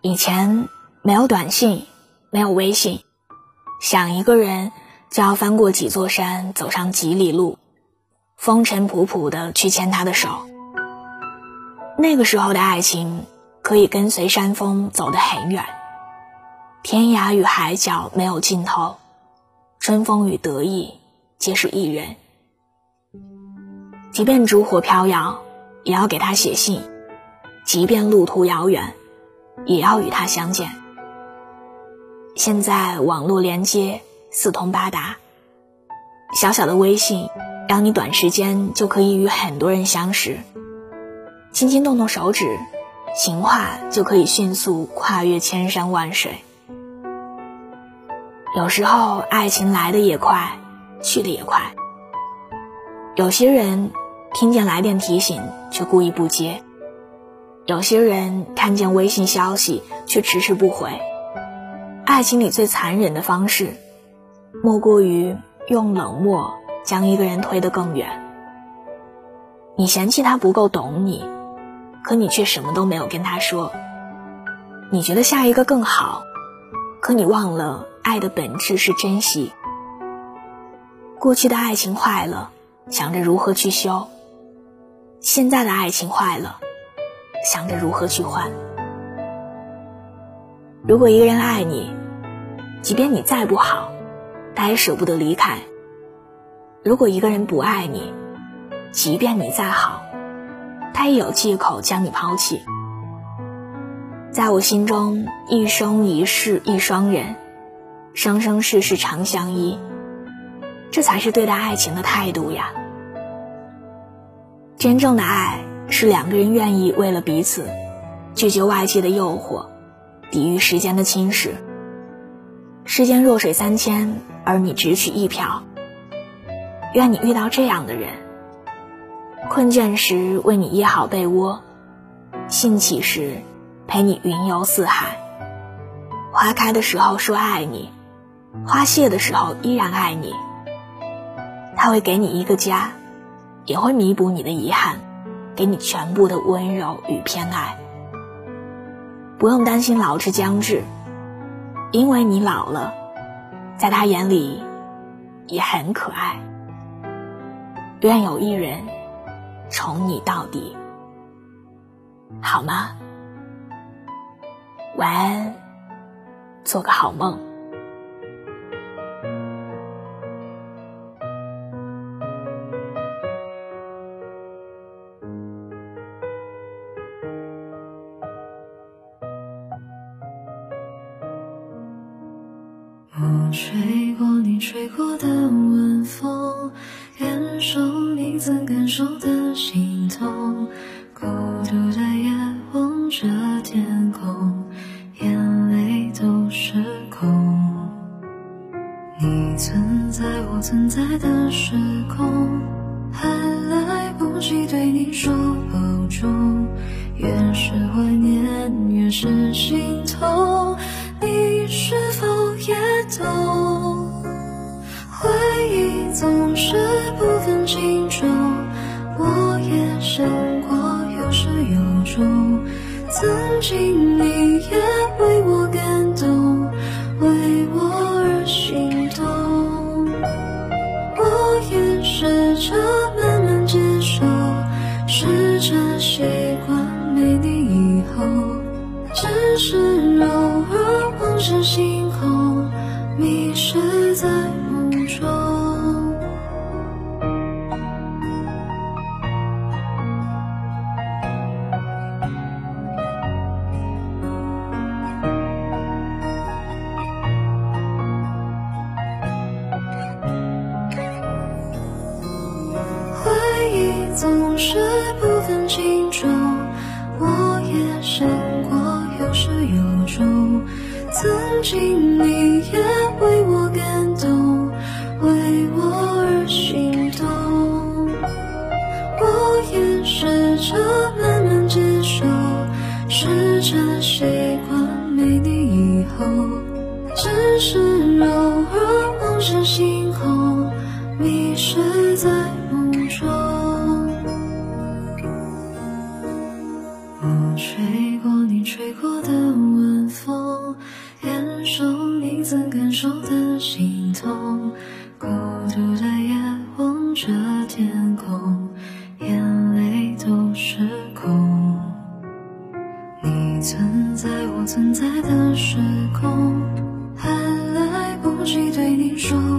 以前没有短信，没有微信，想一个人就要翻过几座山，走上几里路，风尘仆仆的去牵他的手。那个时候的爱情，可以跟随山峰走得很远，天涯与海角没有尽头，春风与得意皆是一人。即便烛火飘摇，也要给他写信；即便路途遥远，也要与他相见。现在网络连接四通八达，小小的微信让你短时间就可以与很多人相识，轻轻动动手指，情话就可以迅速跨越千山万水。有时候，爱情来的也快，去的也快。有些人听见来电提醒却故意不接，有些人看见微信消息却迟迟不回。爱情里最残忍的方式，莫过于用冷漠将一个人推得更远。你嫌弃他不够懂你，可你却什么都没有跟他说。你觉得下一个更好，可你忘了爱的本质是珍惜。过去的爱情坏了。想着如何去修，现在的爱情坏了，想着如何去换。如果一个人爱你，即便你再不好，他也舍不得离开；如果一个人不爱你，即便你再好，他也有借口将你抛弃。在我心中，一生一世一双人，生生世世长相依。这才是对待爱情的态度呀！真正的爱是两个人愿意为了彼此，拒绝外界的诱惑，抵御时间的侵蚀。世间弱水三千，而你只取一瓢。愿你遇到这样的人：困倦时为你掖好被窝，兴起时陪你云游四海。花开的时候说爱你，花谢的时候依然爱你。他会给你一个家，也会弥补你的遗憾，给你全部的温柔与偏爱。不用担心老之将至，因为你老了，在他眼里也很可爱。愿有一人宠你到底，好吗？晚安，做个好梦。吹过你吹过的晚风，感受你曾感受的心痛。孤独的夜望着天空，眼泪都失控。你存在我存在的时空，还来不及对你说保重。越是怀念，越是心痛。你是否也懂？回忆总是不分轻重，我也想过有始有终。曾经你也为我感动，为我而心动。我也试着慢慢接受，试着习惯没你以后，只是偶尔。望着星，迷失在梦中。回忆总是不分轻重，我也想过有始有终。曾经的习惯没你以后只是偶尔梦是星空迷失在梦中我吹过你吹过的晚风感受你曾感受的心痛？孤独的夜望着天空。时空还来不及对你说。